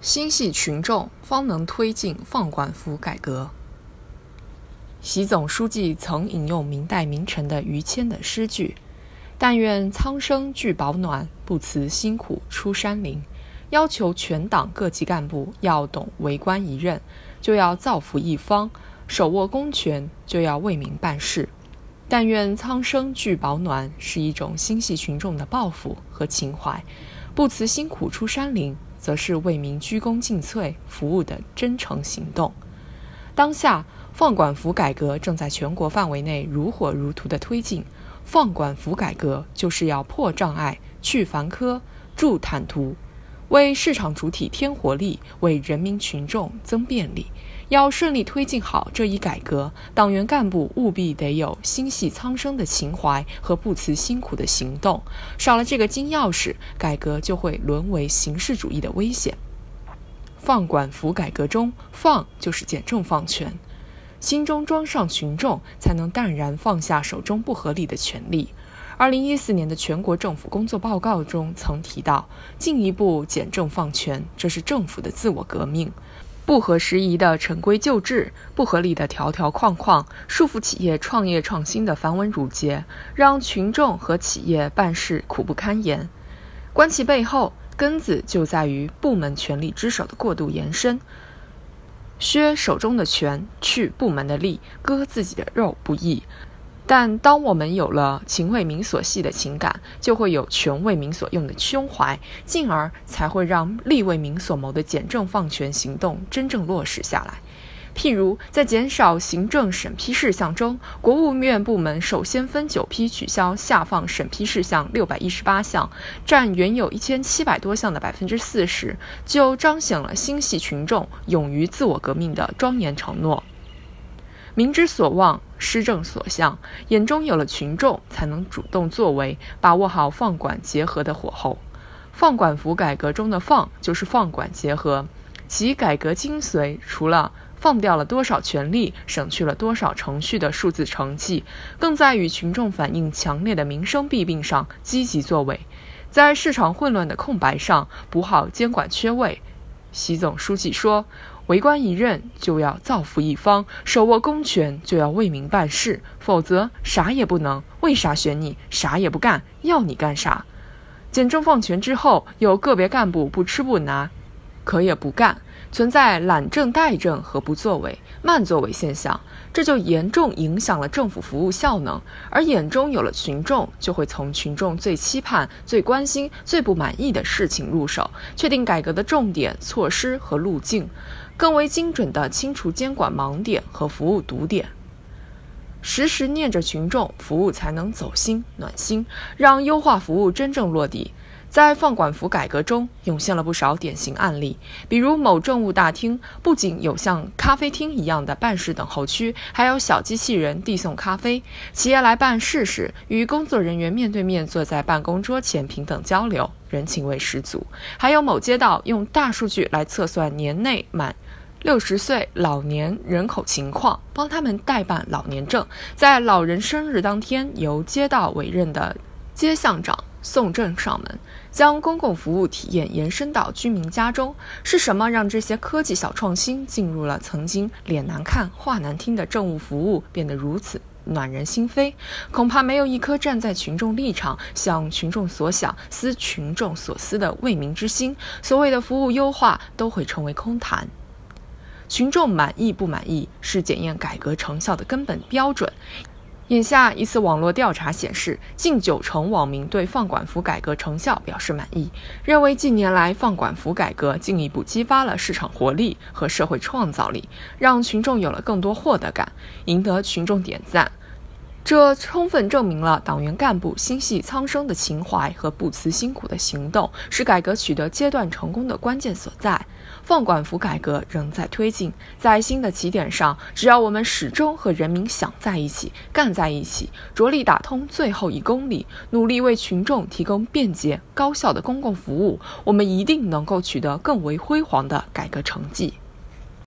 心系群众，方能推进放管服改革。习总书记曾引用明代名臣的于谦的诗句：“但愿苍生俱保暖，不辞辛苦出山林。”要求全党各级干部要懂为官一任，就要造福一方；手握公权，就要为民办事。但愿苍生俱保暖，是一种心系群众的抱负和情怀；不辞辛苦出山林。则是为民鞠躬尽瘁、服务的真诚行动。当下，放管服改革正在全国范围内如火如荼地推进。放管服改革就是要破障碍、去繁苛、助坦途。为市场主体添活力，为人民群众增便利。要顺利推进好这一改革，党员干部务必得有心系苍生的情怀和不辞辛苦的行动。少了这个金钥匙，改革就会沦为形式主义的危险。放管服改革中，放就是简政放权，心中装上群众，才能淡然放下手中不合理的权利。二零一四年的全国政府工作报告中曾提到，进一步简政放权，这是政府的自我革命。不合时宜的陈规旧制，不合理的条条框框，束缚企业创业创新的繁文缛节，让群众和企业办事苦不堪言。观其背后，根子就在于部门权力之手的过度延伸，削手中的权，去部门的力，割自己的肉，不易。但当我们有了情为民所系的情感，就会有权为民所用的胸怀，进而才会让利为民所谋的简政放权行动真正落实下来。譬如，在减少行政审批事项中，国务院部门首先分九批取消下放审批事项六百一十八项，占原有一千七百多项的百分之四十，就彰显了心系群众、勇于自我革命的庄严承诺。民之所望，施政所向，眼中有了群众，才能主动作为，把握好放管结合的火候。放管服改革中的“放”就是放管结合，其改革精髓除了放掉了多少权力、省去了多少程序的数字成绩，更在与群众反映强烈的民生弊病上积极作为，在市场混乱的空白上补好监管缺位。习总书记说。为官一任就要造福一方，手握公权就要为民办事，否则啥也不能。为啥选你？啥也不干，要你干啥？简政放权之后，有个别干部不吃不拿，可也不干，存在懒政怠政和不作为、慢作为现象，这就严重影响了政府服务效能。而眼中有了群众，就会从群众最期盼、最关心、最不满意的事情入手，确定改革的重点、措施和路径。更为精准地清除监管盲点和服务堵点，时时念着群众，服务才能走心暖心，让优化服务真正落地。在放管服改革中，涌现了不少典型案例，比如某政务大厅不仅有像咖啡厅一样的办事等候区，还有小机器人递送咖啡；企业来办事时，与工作人员面对面坐在办公桌前平等交流，人情味十足；还有某街道用大数据来测算年内满。六十岁老年人口情况，帮他们代办老年证，在老人生日当天，由街道委任的街巷长送证上门，将公共服务体验延伸到居民家中。是什么让这些科技小创新进入了曾经脸难看、话难听的政务服务，变得如此暖人心扉？恐怕没有一颗站在群众立场、想群众所想、思群众所思的为民之心，所谓的服务优化都会成为空谈。群众满意不满意是检验改革成效的根本标准。眼下一次网络调查显示，近九成网民对放管服改革成效表示满意，认为近年来放管服改革进一步激发了市场活力和社会创造力，让群众有了更多获得感，赢得群众点赞。这充分证明了党员干部心系苍生的情怀和不辞辛苦的行动是改革取得阶段成功的关键所在。放管服改革仍在推进，在新的起点上，只要我们始终和人民想在一起、干在一起，着力打通最后一公里，努力为群众提供便捷高效的公共服务，我们一定能够取得更为辉煌的改革成绩。